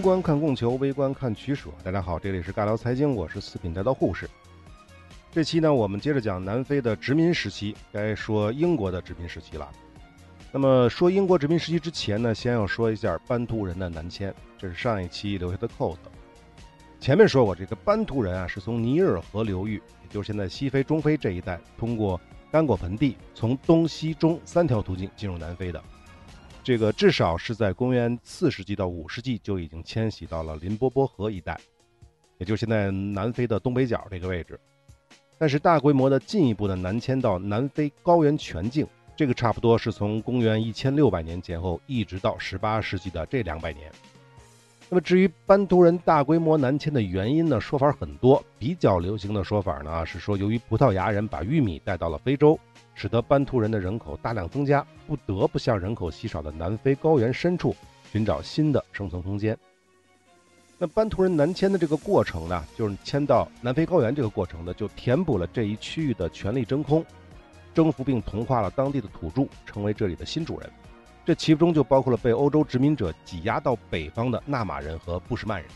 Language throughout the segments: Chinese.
宏观看供求，微观看取舍。大家好，这里是尬聊财经，我是四品带刀护士。这期呢，我们接着讲南非的殖民时期，该说英国的殖民时期了。那么说英国殖民时期之前呢，先要说一下班图人的南迁，这是上一期留下的扣子。前面说过，这个班图人啊，是从尼日尔河流域，也就是现在西非、中非这一带，通过刚果盆地，从东西中三条途径进入南非的。这个至少是在公元四世纪到五世纪就已经迁徙到了林波波河一带，也就是现在南非的东北角这个位置。但是大规模的进一步的南迁到南非高原全境，这个差不多是从公元一千六百年前后一直到十八世纪的这两百年。那么至于班图人大规模南迁的原因呢，说法很多。比较流行的说法呢是说，由于葡萄牙人把玉米带到了非洲。使得班图人的人口大量增加，不得不向人口稀少的南非高原深处寻找新的生存空间。那班图人南迁的这个过程呢，就是迁到南非高原这个过程呢，就填补了这一区域的权力真空，征服并同化了当地的土著，成为这里的新主人。这其中就包括了被欧洲殖民者挤压到北方的纳马人和布什曼人。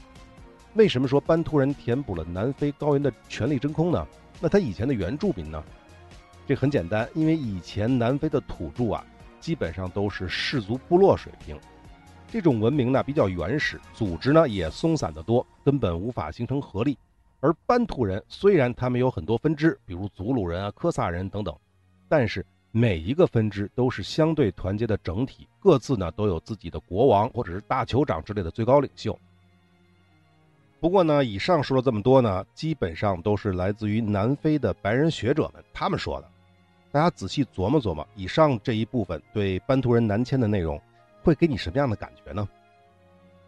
为什么说班图人填补了南非高原的权力真空呢？那他以前的原住民呢？这很简单，因为以前南非的土著啊，基本上都是氏族部落水平，这种文明呢比较原始，组织呢也松散得多，根本无法形成合力。而班图人虽然他们有很多分支，比如祖鲁人啊、科萨人等等，但是每一个分支都是相对团结的整体，各自呢都有自己的国王或者是大酋长之类的最高领袖。不过呢，以上说了这么多呢，基本上都是来自于南非的白人学者们他们说的。大家仔细琢磨琢磨，以上这一部分对班图人南迁的内容，会给你什么样的感觉呢？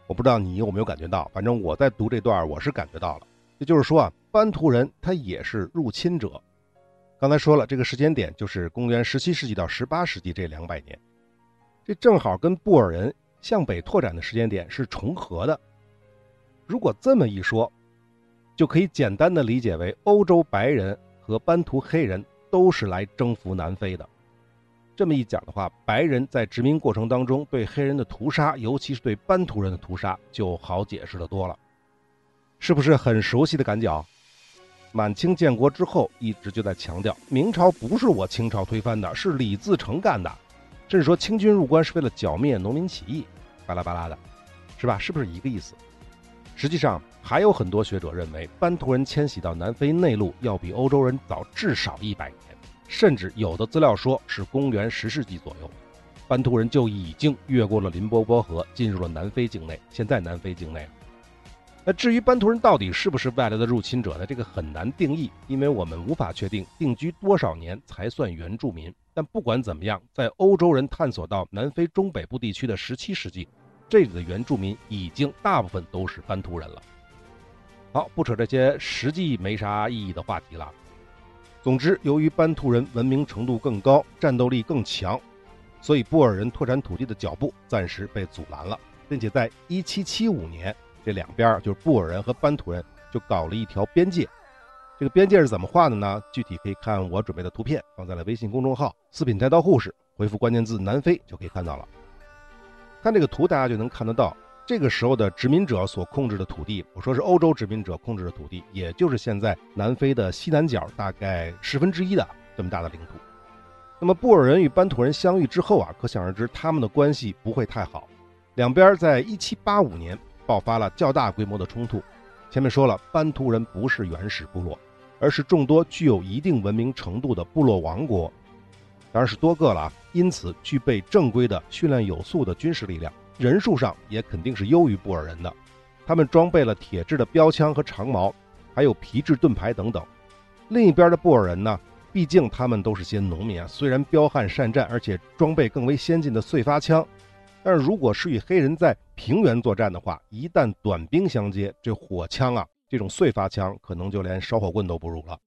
我不知道你有没有感觉到，反正我在读这段，我是感觉到了。也就是说啊，班图人他也是入侵者。刚才说了，这个时间点就是公元十七世纪到十八世纪这两百年，这正好跟布尔人向北拓展的时间点是重合的。如果这么一说，就可以简单的理解为欧洲白人和班图黑人。都是来征服南非的。这么一讲的话，白人在殖民过程当中对黑人的屠杀，尤其是对班图人的屠杀，就好解释的多了。是不是很熟悉的感觉？满清建国之后，一直就在强调，明朝不是我清朝推翻的，是李自成干的，甚至说清军入关是为了剿灭农民起义，巴拉巴拉的，是吧？是不是一个意思？实际上。还有很多学者认为，班图人迁徙到南非内陆要比欧洲人早至少一百年，甚至有的资料说是公元十世纪左右，班图人就已经越过了林波波河，进入了南非境内。现在南非境内，那至于班图人到底是不是外来的入侵者呢？这个很难定义，因为我们无法确定定居多少年才算原住民。但不管怎么样，在欧洲人探索到南非中北部地区的十七世纪，这里的原住民已经大部分都是班图人了。好，不扯这些实际没啥意义的话题了。总之，由于班图人文明程度更高，战斗力更强，所以布尔人拓展土地的脚步暂时被阻拦了，并且在1775年，这两边就是布尔人和班图人就搞了一条边界。这个边界是怎么画的呢？具体可以看我准备的图片，放在了微信公众号“四品菜刀护士”，回复关键字“南非”就可以看到了。看这个图，大家就能看得到。这个时候的殖民者所控制的土地，我说是欧洲殖民者控制的土地，也就是现在南非的西南角大概十分之一的这么大的领土。那么布尔人与班图人相遇之后啊，可想而知他们的关系不会太好。两边在一七八五年爆发了较大规模的冲突。前面说了，班图人不是原始部落，而是众多具有一定文明程度的部落王国，当然是多个了啊，因此具备正规的训练有素的军事力量。人数上也肯定是优于布尔人的，他们装备了铁制的标枪和长矛，还有皮质盾牌等等。另一边的布尔人呢，毕竟他们都是些农民啊，虽然彪悍善战，而且装备更为先进的碎发枪，但是如果是与黑人在平原作战的话，一旦短兵相接，这火枪啊，这种碎发枪可能就连烧火棍都不如了。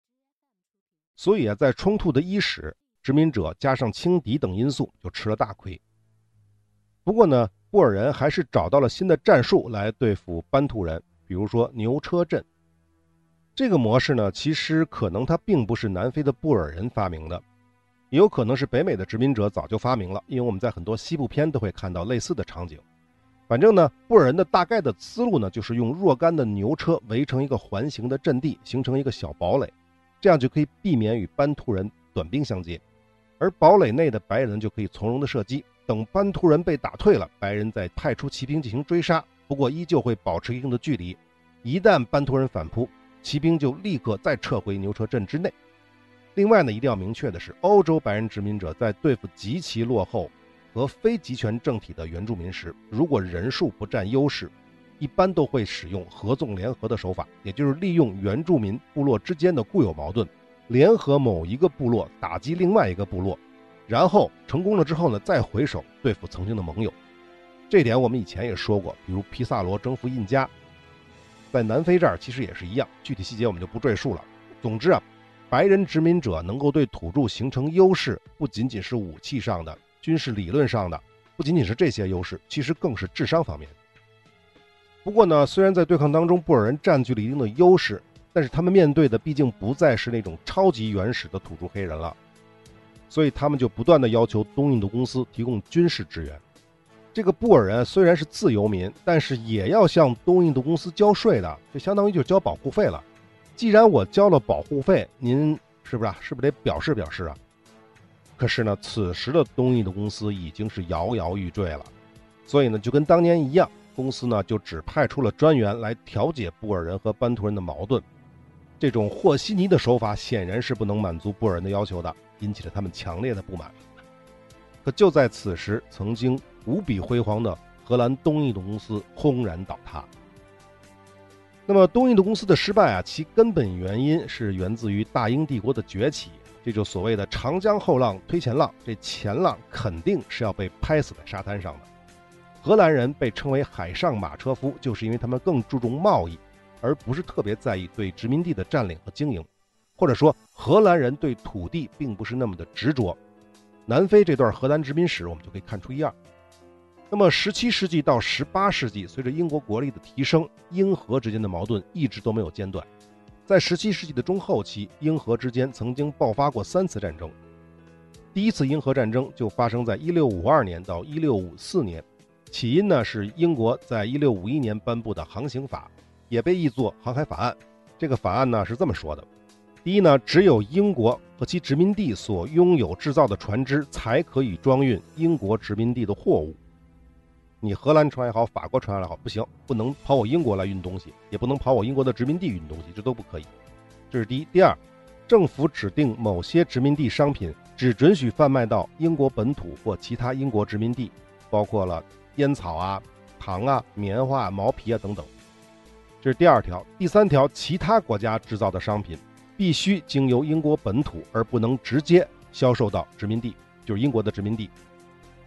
所以啊，在冲突的伊始，殖民者加上轻敌等因素，就吃了大亏。不过呢。布尔人还是找到了新的战术来对付班图人，比如说牛车阵。这个模式呢，其实可能它并不是南非的布尔人发明的，也有可能是北美的殖民者早就发明了。因为我们在很多西部片都会看到类似的场景。反正呢，布尔人的大概的思路呢，就是用若干的牛车围成一个环形的阵地，形成一个小堡垒，这样就可以避免与班图人短兵相接，而堡垒内的白人就可以从容的射击。等班图人被打退了，白人再派出骑兵进行追杀，不过依旧会保持一定的距离。一旦班图人反扑，骑兵就立刻再撤回牛车阵之内。另外呢，一定要明确的是，欧洲白人殖民者在对付极其落后。和非集权政体的原住民时，如果人数不占优势，一般都会使用合纵联合的手法，也就是利用原住民部落之间的固有矛盾，联合某一个部落打击另外一个部落，然后成功了之后呢，再回首对付曾经的盟友。这点我们以前也说过，比如皮萨罗征服印加，在南非这儿其实也是一样，具体细节我们就不赘述了。总之啊，白人殖民者能够对土著形成优势，不仅仅是武器上的。军事理论上的不仅仅是这些优势，其实更是智商方面。不过呢，虽然在对抗当中布尔人占据了一定的优势，但是他们面对的毕竟不再是那种超级原始的土著黑人了，所以他们就不断的要求东印度公司提供军事支援。这个布尔人虽然是自由民，但是也要向东印度公司交税的，就相当于就交保护费了。既然我交了保护费，您是不是啊？是不是得表示表示啊？可是呢，此时的东印度公司已经是摇摇欲坠了，所以呢，就跟当年一样，公司呢就只派出了专员来调解布尔人和班图人的矛盾。这种和稀泥的手法显然是不能满足布尔人的要求的，引起了他们强烈的不满。可就在此时，曾经无比辉煌的荷兰东印度公司轰然倒塌。那么，东印度公司的失败啊，其根本原因是源自于大英帝国的崛起。这就所谓的长江后浪推前浪，这前浪肯定是要被拍死在沙滩上的。荷兰人被称为海上马车夫，就是因为他们更注重贸易，而不是特别在意对殖民地的占领和经营。或者说，荷兰人对土地并不是那么的执着。南非这段荷兰殖民史，我们就可以看出一二。那么，17世纪到18世纪，随着英国国力的提升，英荷之间的矛盾一直都没有间断。在17世纪的中后期，英荷之间曾经爆发过三次战争。第一次英荷战争就发生在1652年到1654年，起因呢是英国在1651年颁布的航行法，也被译作航海法案。这个法案呢是这么说的：第一呢，只有英国和其殖民地所拥有制造的船只才可以装运英国殖民地的货物。你荷兰船也好，法国船也好，不行，不能跑我英国来运东西，也不能跑我英国的殖民地运东西，这都不可以。这是第一。第二，政府指定某些殖民地商品只准许贩卖到英国本土或其他英国殖民地，包括了烟草啊、糖啊、棉花、毛皮啊等等。这是第二条。第三条，其他国家制造的商品必须经由英国本土，而不能直接销售到殖民地，就是英国的殖民地。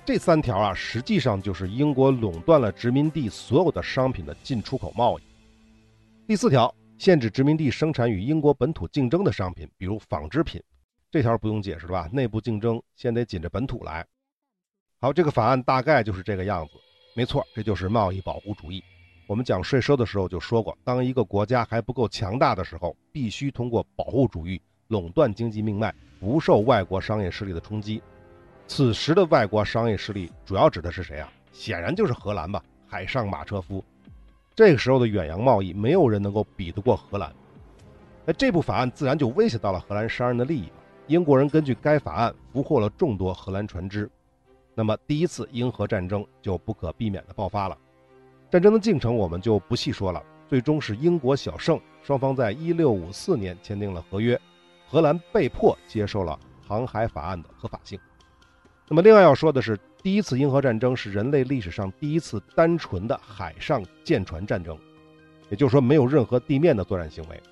这三条啊，实际上就是英国垄断了殖民地所有的商品的进出口贸易。第四条，限制殖民地生产与英国本土竞争的商品，比如纺织品。这条不用解释了吧？内部竞争先得紧着本土来。好，这个法案大概就是这个样子。没错，这就是贸易保护主义。我们讲税收的时候就说过，当一个国家还不够强大的时候，必须通过保护主义垄断经济命脉，不受外国商业势力的冲击。此时的外国商业势力主要指的是谁啊？显然就是荷兰吧，海上马车夫。这个时候的远洋贸易，没有人能够比得过荷兰。那这部法案自然就威胁到了荷兰商人的利益。英国人根据该法案俘获了众多荷兰船只，那么第一次英荷战争就不可避免地爆发了。战争的进程我们就不细说了，最终是英国小胜，双方在一六五四年签订了合约，荷兰被迫接受了航海法案的合法性。那么，另外要说的是，第一次英荷战争是人类历史上第一次单纯的海上舰船战争，也就是说，没有任何地面的作战行为。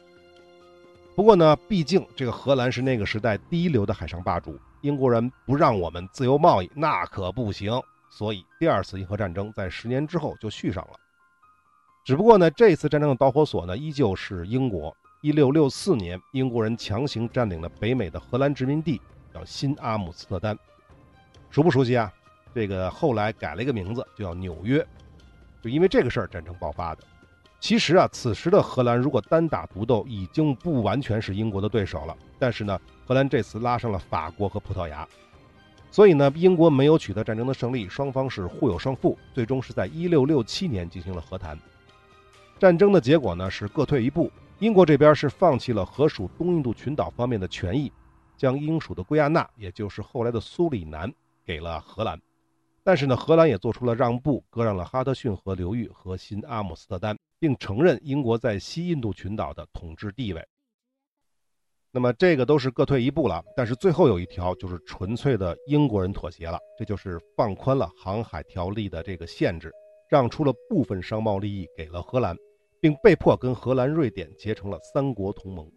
不过呢，毕竟这个荷兰是那个时代第一流的海上霸主，英国人不让我们自由贸易，那可不行。所以，第二次英荷战争在十年之后就续上了。只不过呢，这次战争的导火索呢，依旧是英国。一六六四年，英国人强行占领了北美的荷兰殖民地，叫新阿姆斯特丹。熟不熟悉啊？这个后来改了一个名字，就叫纽约，就因为这个事儿战争爆发的。其实啊，此时的荷兰如果单打独斗，已经不完全是英国的对手了。但是呢，荷兰这次拉上了法国和葡萄牙。所以呢，英国没有取得战争的胜利，双方是互有胜负，最终是在1667年进行了和谈。战争的结果呢是各退一步，英国这边是放弃了荷属东印度群岛方面的权益，将英属的圭亚那，也就是后来的苏里南，给了荷兰。但是呢，荷兰也做出了让步，割让了哈德逊河流域和新阿姆斯特丹，并承认英国在西印度群岛的统治地位。那么这个都是各退一步了，但是最后有一条就是纯粹的英国人妥协了，这就是放宽了航海条例的这个限制，让出了部分商贸利益给了荷兰，并被迫跟荷兰、瑞典结成了三国同盟。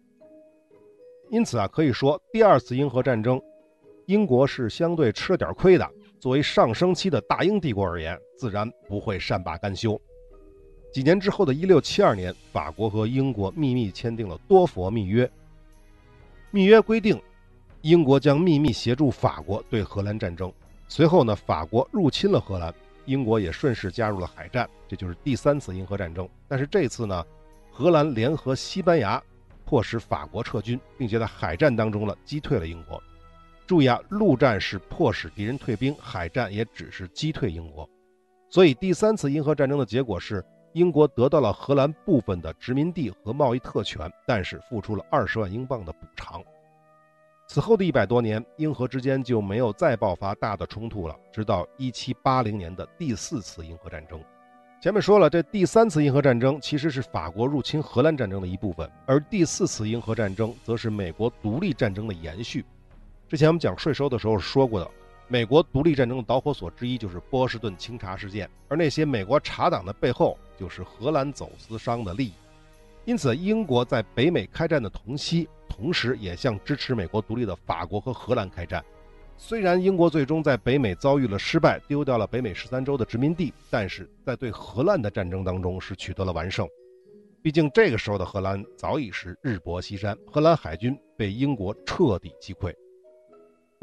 因此啊，可以说第二次英荷战争，英国是相对吃了点亏的。作为上升期的大英帝国而言，自然不会善罢甘休。几年之后的1672年，法国和英国秘密签订了多佛密约。密约规定，英国将秘密协助法国对荷兰战争。随后呢，法国入侵了荷兰，英国也顺势加入了海战，这就是第三次英荷战争。但是这次呢，荷兰联合西班牙，迫使法国撤军，并且在海战当中呢击退了英国。注意啊，陆战是迫使敌人退兵，海战也只是击退英国。所以第三次英荷战争的结果是，英国得到了荷兰部分的殖民地和贸易特权，但是付出了二十万英镑的补偿。此后的一百多年，英荷之间就没有再爆发大的冲突了，直到一七八零年的第四次英荷战争。前面说了，这第三次英荷战争其实是法国入侵荷兰战争的一部分，而第四次英荷战争则是美国独立战争的延续。之前我们讲税收的时候说过的，美国独立战争的导火索之一就是波士顿清查事件，而那些美国茶党的背后就是荷兰走私商的利益。因此，英国在北美开战的同期，同时也向支持美国独立的法国和荷兰开战。虽然英国最终在北美遭遇了失败，丢掉了北美十三州的殖民地，但是在对荷兰的战争当中是取得了完胜。毕竟这个时候的荷兰早已是日薄西山，荷兰海军被英国彻底击溃。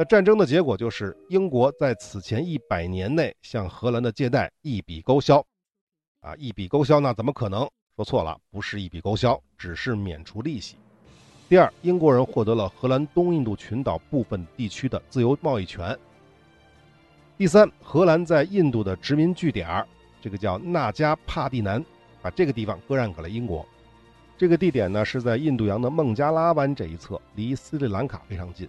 那战争的结果就是英国在此前一百年内向荷兰的借贷一笔勾销，啊，一笔勾销那怎么可能？说错了，不是一笔勾销，只是免除利息。第二，英国人获得了荷兰东印度群岛部分地区的自由贸易权。第三，荷兰在印度的殖民据点儿这个叫纳加帕蒂南，把这个地方割让给了英国。这个地点呢是在印度洋的孟加拉湾这一侧，离斯里兰卡非常近。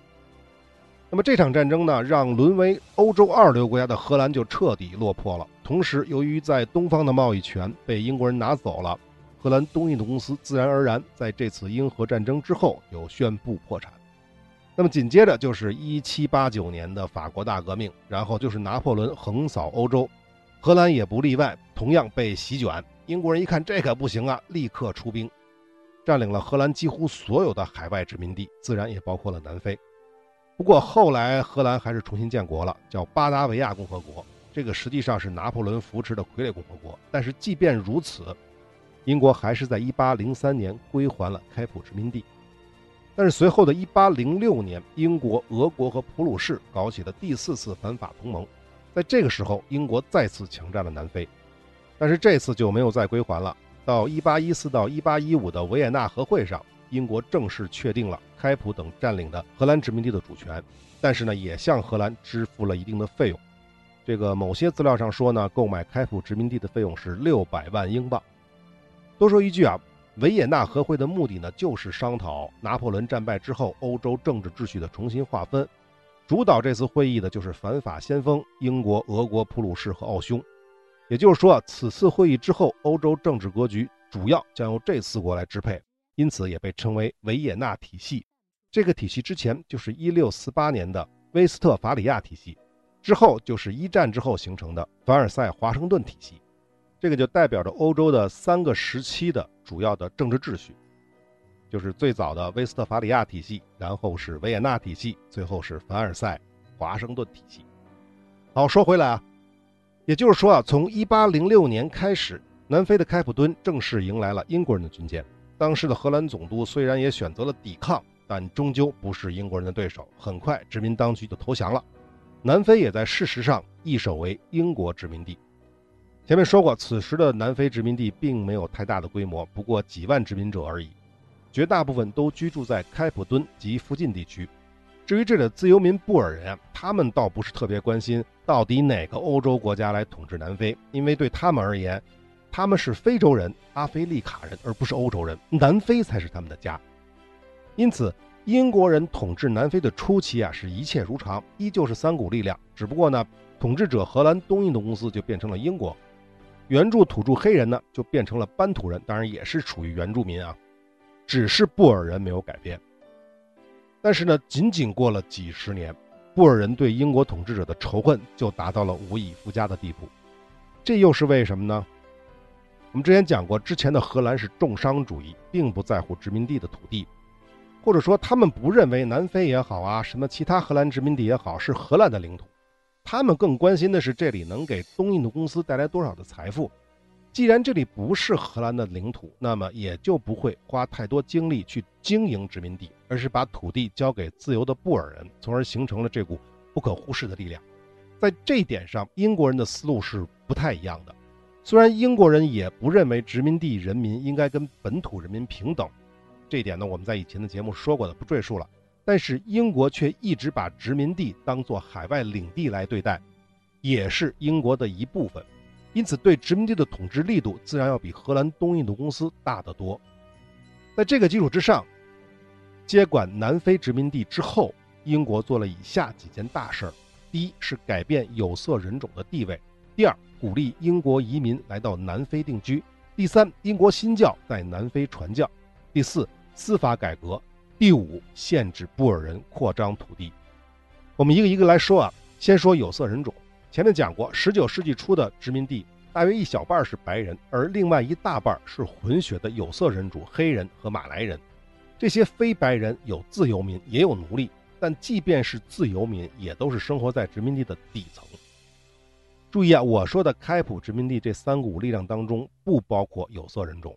那么这场战争呢，让沦为欧洲二流国家的荷兰就彻底落魄了。同时，由于在东方的贸易权被英国人拿走了，荷兰东印度公司自然而然在这次英荷战争之后就宣布破产。那么紧接着就是1789年的法国大革命，然后就是拿破仑横扫欧洲，荷兰也不例外，同样被席卷。英国人一看这可不行啊，立刻出兵，占领了荷兰几乎所有的海外殖民地，自然也包括了南非。不过后来荷兰还是重新建国了，叫巴达维亚共和国。这个实际上是拿破仑扶持的傀儡共和国。但是即便如此，英国还是在1803年归还了开普殖民地。但是随后的1806年，英国、俄国和普鲁士搞起了第四次反法同盟。在这个时候，英国再次强占了南非，但是这次就没有再归还了。到1814到1815的维也纳和会上。英国正式确定了开普等占领的荷兰殖民地的主权，但是呢，也向荷兰支付了一定的费用。这个某些资料上说呢，购买开普殖民地的费用是六百万英镑。多说一句啊，维也纳和会的目的呢，就是商讨拿破仑战败之后欧洲政治秩序的重新划分。主导这次会议的就是反法先锋英国、俄国、普鲁士和奥匈。也就是说，此次会议之后，欧洲政治格局主要将由这四国来支配。因此也被称为维也纳体系。这个体系之前就是1648年的威斯特伐里亚体系，之后就是一战之后形成的凡尔赛华盛顿体系。这个就代表着欧洲的三个时期的主要的政治秩序，就是最早的威斯特伐里亚体系，然后是维也纳体系，最后是凡尔赛华盛顿体系。好，说回来啊，也就是说啊，从1806年开始，南非的开普敦正式迎来了英国人的军舰。当时的荷兰总督虽然也选择了抵抗，但终究不是英国人的对手。很快，殖民当局就投降了。南非也在事实上易手为英国殖民地。前面说过，此时的南非殖民地并没有太大的规模，不过几万殖民者而已，绝大部分都居住在开普敦及附近地区。至于这里的自由民布尔人，他们倒不是特别关心到底哪个欧洲国家来统治南非，因为对他们而言，他们是非洲人、阿非利卡人，而不是欧洲人，南非才是他们的家。因此，英国人统治南非的初期啊，是一切如常，依旧是三股力量，只不过呢，统治者荷兰东印度公司就变成了英国，原住土著黑人呢就变成了班土人，当然也是属于原住民啊，只是布尔人没有改变。但是呢，仅仅过了几十年，布尔人对英国统治者的仇恨就达到了无以复加的地步。这又是为什么呢？我们之前讲过，之前的荷兰是重商主义，并不在乎殖民地的土地，或者说他们不认为南非也好啊，什么其他荷兰殖民地也好是荷兰的领土，他们更关心的是这里能给东印度公司带来多少的财富。既然这里不是荷兰的领土，那么也就不会花太多精力去经营殖民地，而是把土地交给自由的布尔人，从而形成了这股不可忽视的力量。在这一点上，英国人的思路是不太一样的。虽然英国人也不认为殖民地人民应该跟本土人民平等，这一点呢我们在以前的节目说过的，不赘述了。但是英国却一直把殖民地当作海外领地来对待，也是英国的一部分。因此，对殖民地的统治力度自然要比荷兰东印度公司大得多。在这个基础之上，接管南非殖民地之后，英国做了以下几件大事儿：第一是改变有色人种的地位；第二，鼓励英国移民来到南非定居；第三，英国新教在南非传教；第四，司法改革；第五，限制布尔人扩张土地。我们一个一个来说啊，先说有色人种。前面讲过，十九世纪初的殖民地大约一小半是白人，而另外一大半是混血的有色人种——黑人和马来人。这些非白人有自由民，也有奴隶，但即便是自由民，也都是生活在殖民地的底层。注意啊，我说的开普殖民地这三股力量当中不包括有色人种。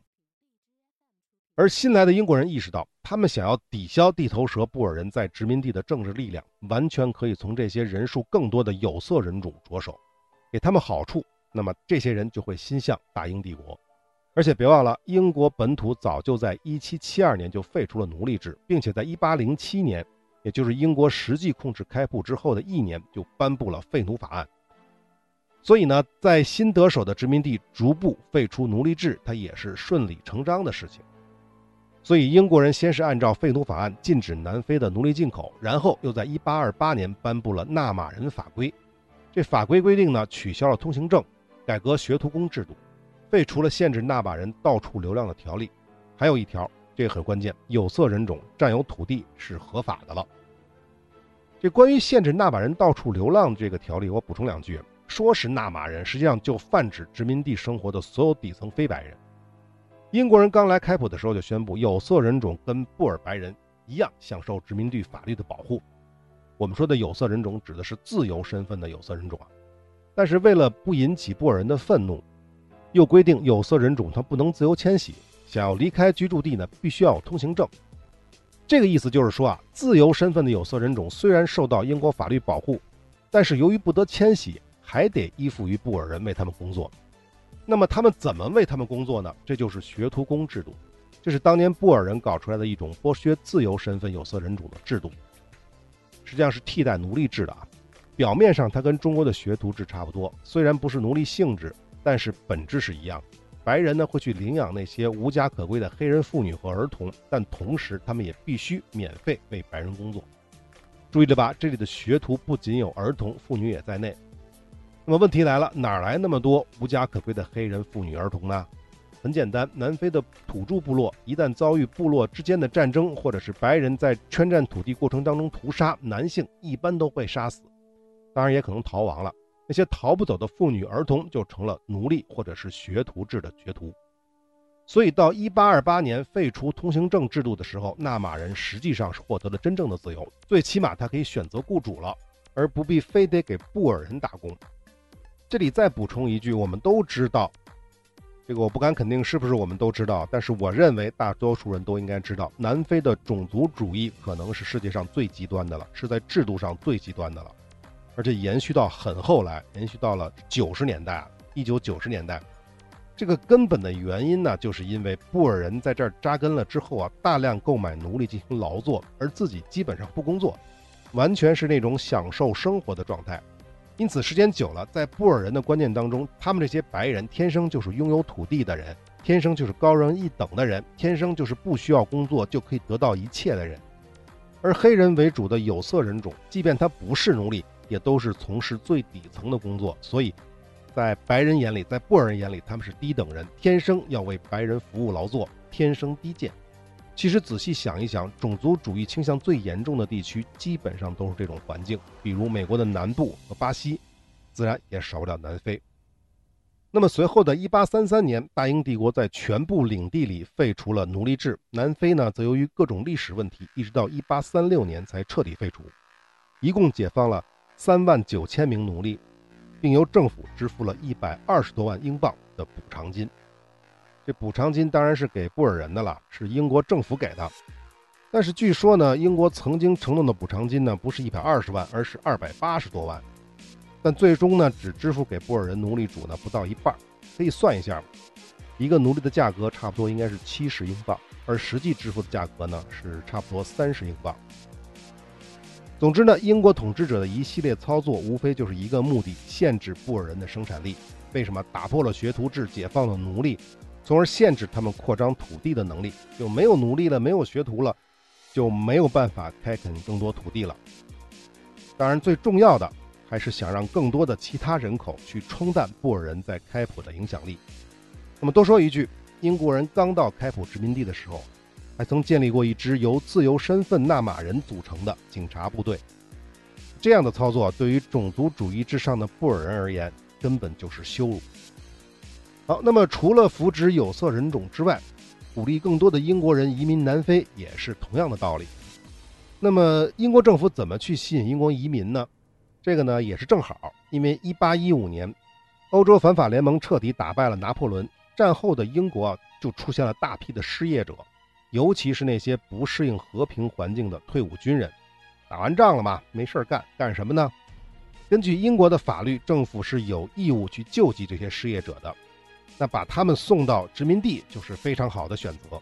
而新来的英国人意识到，他们想要抵消地头蛇布尔人在殖民地的政治力量，完全可以从这些人数更多的有色人种着手，给他们好处，那么这些人就会心向大英帝国。而且别忘了，英国本土早就在1772年就废除了奴隶制，并且在1807年，也就是英国实际控制开埠之后的一年，就颁布了废奴法案。所以呢，在新得手的殖民地逐步废除奴隶制，它也是顺理成章的事情。所以英国人先是按照废奴法案禁止南非的奴隶进口，然后又在1828年颁布了纳马人法规。这法规规定呢，取消了通行证，改革学徒工制度，废除了限制纳马人到处流浪的条例。还有一条，这很关键，有色人种占有土地是合法的了。这关于限制纳马人到处流浪这个条例，我补充两句：说是纳马人，实际上就泛指殖民地生活的所有底层非白人。英国人刚来开普的时候就宣布，有色人种跟布尔白人一样享受殖民地法律的保护。我们说的有色人种指的是自由身份的有色人种啊。但是为了不引起布尔人的愤怒，又规定有色人种他不能自由迁徙，想要离开居住地呢，必须要有通行证。这个意思就是说啊，自由身份的有色人种虽然受到英国法律保护，但是由于不得迁徙，还得依附于布尔人为他们工作。那么他们怎么为他们工作呢？这就是学徒工制度，这是当年布尔人搞出来的一种剥削自由身份有色人种的制度，实际上是替代奴隶制的啊。表面上它跟中国的学徒制差不多，虽然不是奴隶性质，但是本质是一样。白人呢会去领养那些无家可归的黑人妇女和儿童，但同时他们也必须免费为白人工作。注意了吧？这里的学徒不仅有儿童、妇女也在内。那么问题来了，哪来那么多无家可归的黑人妇女儿童呢？很简单，南非的土著部落一旦遭遇部落之间的战争，或者是白人在圈占土地过程当中屠杀，男性一般都会杀死，当然也可能逃亡了。那些逃不走的妇女儿童就成了奴隶或者是学徒制的学徒。所以到1828年废除通行证制度的时候，纳马人实际上是获得了真正的自由，最起码他可以选择雇主了，而不必非得给布尔人打工。这里再补充一句，我们都知道，这个我不敢肯定是不是我们都知道，但是我认为大多数人都应该知道，南非的种族主义可能是世界上最极端的了，是在制度上最极端的了，而且延续到很后来，延续到了九十年代，一九九十年代，这个根本的原因呢，就是因为布尔人在这儿扎根了之后啊，大量购买奴隶进行劳作，而自己基本上不工作，完全是那种享受生活的状态。因此，时间久了，在布尔人的观念当中，他们这些白人天生就是拥有土地的人，天生就是高人一等的人，天生就是不需要工作就可以得到一切的人。而黑人为主的有色人种，即便他不是奴隶，也都是从事最底层的工作。所以，在白人眼里，在布尔人眼里，他们是低等人，天生要为白人服务劳作，天生低贱。其实仔细想一想，种族主义倾向最严重的地区，基本上都是这种环境，比如美国的南部和巴西，自然也少不了南非。那么随后的一八三三年，大英帝国在全部领地里废除了奴隶制，南非呢则由于各种历史问题，一直到一八三六年才彻底废除，一共解放了三万九千名奴隶，并由政府支付了一百二十多万英镑的补偿金。这补偿金当然是给布尔人的了，是英国政府给的。但是据说呢，英国曾经承诺的补偿金呢，不是一百二十万，而是二百八十多万。但最终呢，只支付给布尔人奴隶主呢不到一半。可以算一下，一个奴隶的价格差不多应该是七十英镑，而实际支付的价格呢是差不多三十英镑。总之呢，英国统治者的一系列操作，无非就是一个目的：限制布尔人的生产力。为什么打破了学徒制，解放了奴隶？从而限制他们扩张土地的能力，就没有奴隶了，没有学徒了，就没有办法开垦更多土地了。当然，最重要的还是想让更多的其他人口去冲淡布尔人在开普的影响力。那么多说一句，英国人刚到开普殖民地的时候，还曾建立过一支由自由身份纳马人组成的警察部队。这样的操作对于种族主义至上的布尔人而言，根本就是羞辱。好，那么除了扶植有色人种之外，鼓励更多的英国人移民南非也是同样的道理。那么英国政府怎么去吸引英国移民呢？这个呢也是正好，因为1815年，欧洲反法联盟彻底打败了拿破仑，战后的英国就出现了大批的失业者，尤其是那些不适应和平环境的退伍军人。打完仗了嘛，没事干，干什么呢？根据英国的法律，政府是有义务去救济这些失业者的。那把他们送到殖民地就是非常好的选择。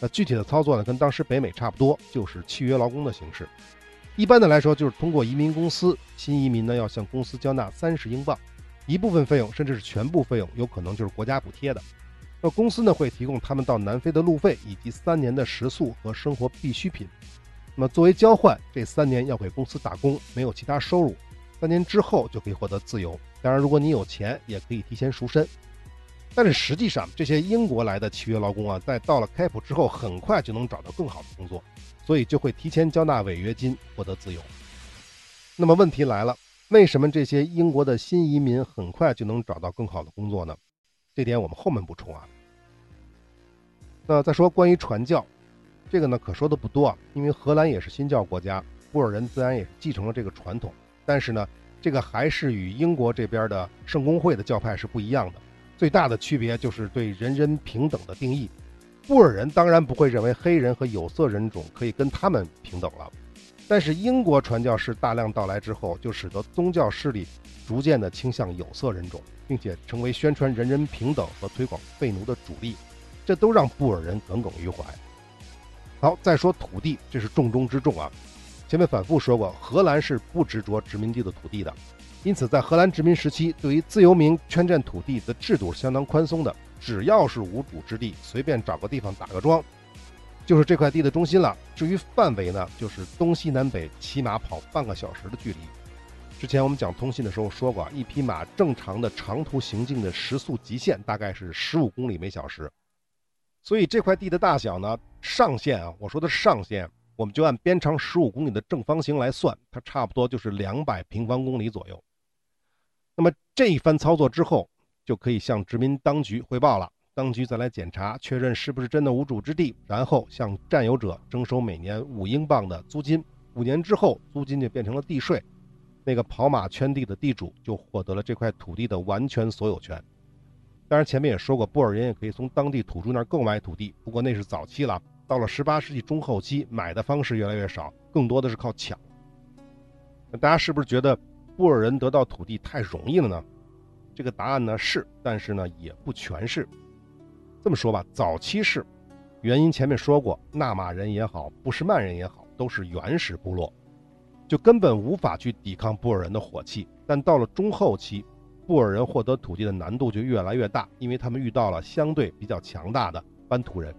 那具体的操作呢，跟当时北美差不多，就是契约劳工的形式。一般的来说，就是通过移民公司，新移民呢要向公司交纳三十英镑，一部分费用甚至是全部费用，有可能就是国家补贴的。那公司呢会提供他们到南非的路费以及三年的食宿和生活必需品。那么作为交换，这三年要给公司打工，没有其他收入。三年之后就可以获得自由。当然，如果你有钱，也可以提前赎身。但是实际上，这些英国来的契约劳工啊，在到了开普之后，很快就能找到更好的工作，所以就会提前交纳违约金，获得自由。那么问题来了，为什么这些英国的新移民很快就能找到更好的工作呢？这点我们后面补充啊。那再说关于传教，这个呢可说的不多啊，因为荷兰也是新教国家，布尔人自然也是继承了这个传统，但是呢，这个还是与英国这边的圣公会的教派是不一样的。最大的区别就是对人人平等的定义。布尔人当然不会认为黑人和有色人种可以跟他们平等了，但是英国传教士大量到来之后，就使得宗教势力逐渐的倾向有色人种，并且成为宣传人人平等和推广废奴的主力，这都让布尔人耿耿于怀。好，再说土地，这是重中之重啊。前面反复说过，荷兰是不执着殖民地的土地的。因此，在荷兰殖民时期，对于自由民圈占土地的制度是相当宽松的。只要是无主之地，随便找个地方打个桩，就是这块地的中心了。至于范围呢，就是东西南北起码跑半个小时的距离。之前我们讲通信的时候说过，一匹马正常的长途行进的时速极限大概是十五公里每小时。所以这块地的大小呢，上限啊，我说的上限，我们就按边长十五公里的正方形来算，它差不多就是两百平方公里左右。那么这一番操作之后，就可以向殖民当局汇报了。当局再来检查，确认是不是真的无主之地，然后向占有者征收每年五英镑的租金。五年之后，租金就变成了地税，那个跑马圈地的地主就获得了这块土地的完全所有权。当然，前面也说过，布尔人也可以从当地土著那儿购买土地，不过那是早期了。到了十八世纪中后期，买的方式越来越少，更多的是靠抢。那大家是不是觉得？布尔人得到土地太容易了呢？这个答案呢是，但是呢也不全是。这么说吧，早期是，原因前面说过，纳马人也好，布什曼人也好，都是原始部落。就根本无法去抵抗布尔人的火气。但到了中后期，布尔人获得土地的难度就越来越大，因为他们遇到了相对比较强大的班图人。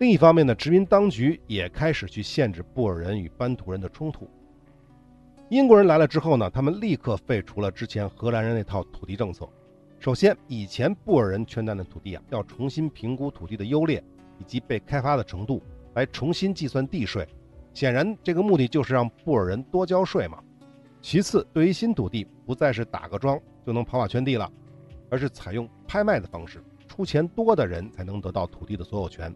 另一方面呢，殖民当局也开始去限制布尔人与班图人的冲突。英国人来了之后呢，他们立刻废除了之前荷兰人那套土地政策。首先，以前布尔人圈占的土地啊，要重新评估土地的优劣以及被开发的程度，来重新计算地税。显然，这个目的就是让布尔人多交税嘛。其次，对于新土地，不再是打个桩就能跑马圈地了，而是采用拍卖的方式，出钱多的人才能得到土地的所有权。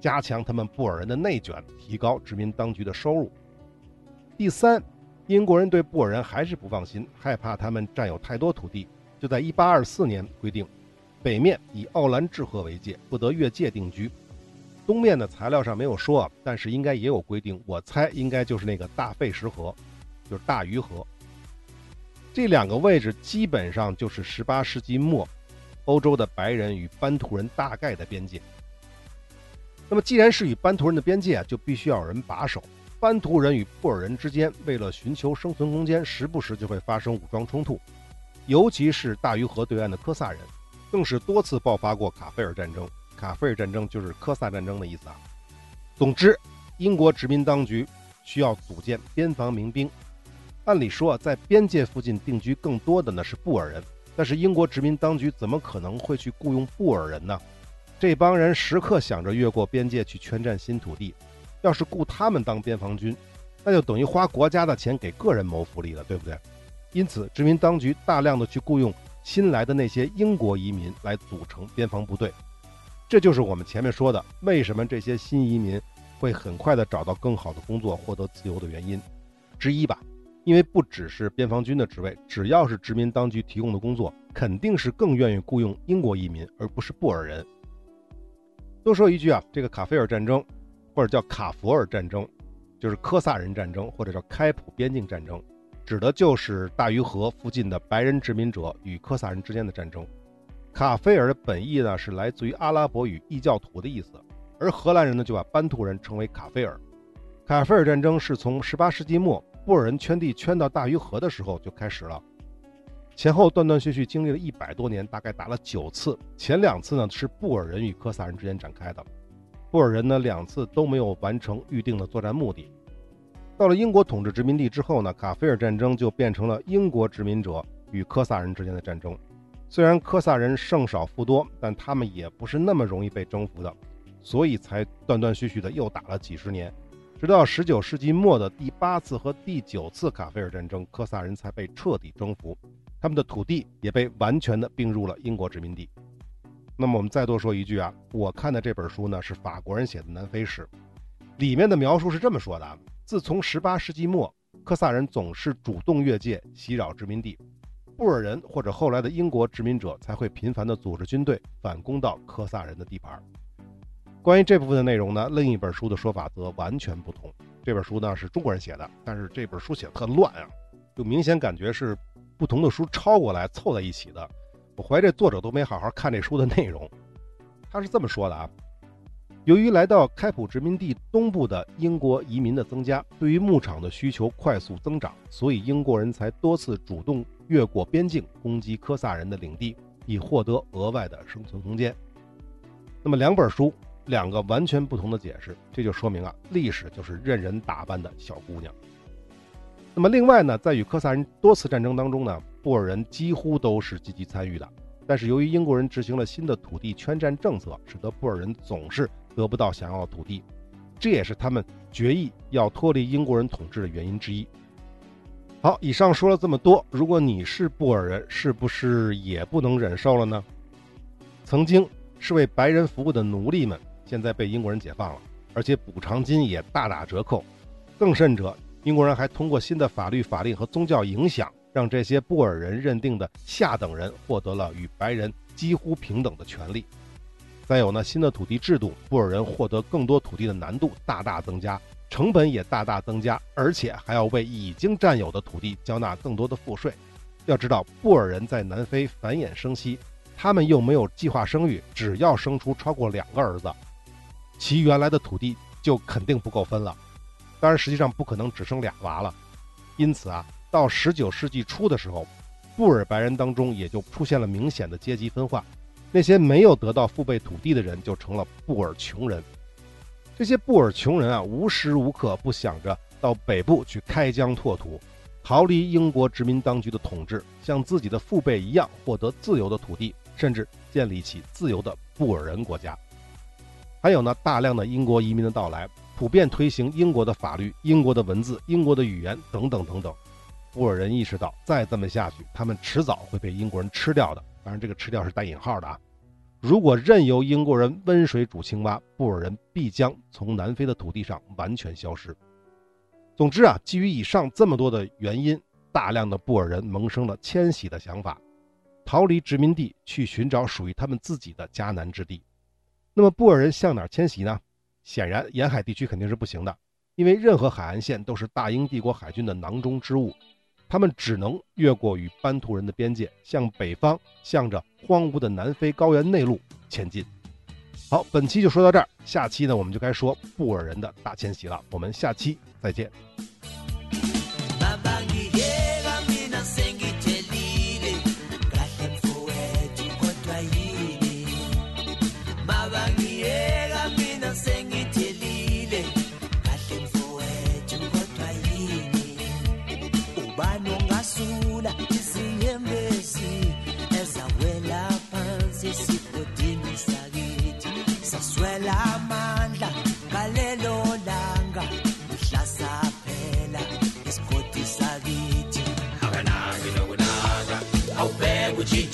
加强他们布尔人的内卷，提高殖民当局的收入。第三，英国人对布尔人还是不放心，害怕他们占有太多土地，就在1824年规定，北面以奥兰治河为界，不得越界定居。东面的材料上没有说，但是应该也有规定，我猜应该就是那个大费什河，就是大鱼河。这两个位置基本上就是18世纪末欧洲的白人与班图人大概的边界。那么，既然是与班图人的边界啊，就必须要有人把守。班图人与布尔人之间，为了寻求生存空间，时不时就会发生武装冲突。尤其是大鱼河对岸的科萨人，更是多次爆发过卡菲尔战争。卡菲尔战争就是科萨战争的意思啊。总之，英国殖民当局需要组建边防民兵。按理说，在边界附近定居更多的呢是布尔人，但是英国殖民当局怎么可能会去雇佣布尔人呢？这帮人时刻想着越过边界去圈占新土地，要是雇他们当边防军，那就等于花国家的钱给个人谋福利了，对不对？因此，殖民当局大量的去雇佣新来的那些英国移民来组成边防部队，这就是我们前面说的为什么这些新移民会很快的找到更好的工作，获得自由的原因之一吧。因为不只是边防军的职位，只要是殖民当局提供的工作，肯定是更愿意雇佣英国移民，而不是布尔人。多说一句啊，这个卡菲尔战争，或者叫卡佛尔战争，就是科萨人战争，或者叫开普边境战争，指的就是大鱼河附近的白人殖民者与科萨人之间的战争。卡菲尔的本意呢是来自于阿拉伯语异教徒的意思，而荷兰人呢就把班图人称为卡菲尔。卡菲尔战争是从18世纪末布尔人圈地圈到大鱼河的时候就开始了。前后断断续续经历了一百多年，大概打了九次。前两次呢是布尔人与科萨人之间展开的，布尔人呢两次都没有完成预定的作战目的。到了英国统治殖民地之后呢，卡菲尔战争就变成了英国殖民者与科萨人之间的战争。虽然科萨人胜少负多，但他们也不是那么容易被征服的，所以才断断续续的又打了几十年。直到十九世纪末的第八次和第九次卡菲尔战争，科萨人才被彻底征服。他们的土地也被完全的并入了英国殖民地。那么我们再多说一句啊，我看的这本书呢是法国人写的《南非史》，里面的描述是这么说的：自从18世纪末，科萨人总是主动越界袭扰殖民地，布尔人或者后来的英国殖民者才会频繁地组织军队反攻到科萨人的地盘。关于这部分的内容呢，另一本书的说法则完全不同。这本书呢是中国人写的，但是这本书写的特乱啊，就明显感觉是。不同的书抄过来凑在一起的，我怀疑这作者都没好好看这书的内容。他是这么说的啊：由于来到开普殖民地东部的英国移民的增加，对于牧场的需求快速增长，所以英国人才多次主动越过边境攻击科萨人的领地，以获得额外的生存空间。那么两本书，两个完全不同的解释，这就说明啊，历史就是任人打扮的小姑娘。那么另外呢，在与科萨人多次战争当中呢，布尔人几乎都是积极参与的。但是由于英国人执行了新的土地圈占政策，使得布尔人总是得不到想要的土地，这也是他们决议要脱离英国人统治的原因之一。好，以上说了这么多，如果你是布尔人，是不是也不能忍受了呢？曾经是为白人服务的奴隶们，现在被英国人解放了，而且补偿金也大打折扣。更甚者，英国人还通过新的法律法令和宗教影响，让这些布尔人认定的下等人获得了与白人几乎平等的权利。再有呢，新的土地制度，布尔人获得更多土地的难度大大增加，成本也大大增加，而且还要为已经占有的土地交纳更多的赋税。要知道，布尔人在南非繁衍生息，他们又没有计划生育，只要生出超过两个儿子，其原来的土地就肯定不够分了。当然，实际上不可能只生俩娃了。因此啊，到十九世纪初的时候，布尔白人当中也就出现了明显的阶级分化。那些没有得到父辈土地的人就成了布尔穷人。这些布尔穷人啊，无时无刻不想着到北部去开疆拓土，逃离英国殖民当局的统治，像自己的父辈一样获得自由的土地，甚至建立起自由的布尔人国家。还有呢，大量的英国移民的到来，普遍推行英国的法律、英国的文字、英国的语言等等等等。布尔人意识到，再这么下去，他们迟早会被英国人吃掉的。当然，这个吃掉是带引号的啊！如果任由英国人温水煮青蛙，布尔人必将从南非的土地上完全消失。总之啊，基于以上这么多的原因，大量的布尔人萌生了迁徙的想法，逃离殖民地，去寻找属于他们自己的迦南之地。那么，布尔人向哪儿迁徙呢？显然，沿海地区肯定是不行的，因为任何海岸线都是大英帝国海军的囊中之物。他们只能越过与班图人的边界，向北方，向着荒芜的南非高原内陆前进。好，本期就说到这儿，下期呢，我们就该说布尔人的大迁徙了。我们下期再见。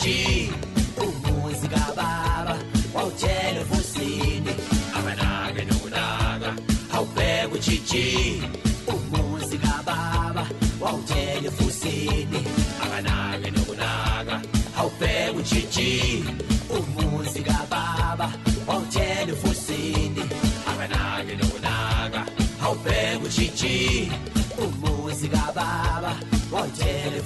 O música baba, o qual cielo a Avanaga e nada, ao pego Titi, o música baba, o qual cielo a Avanaga e nada, ao pego Titi, o música baba, o qual cielo a Avanaga e nada, ao pego Titi, Comum e Gababa, qual cielo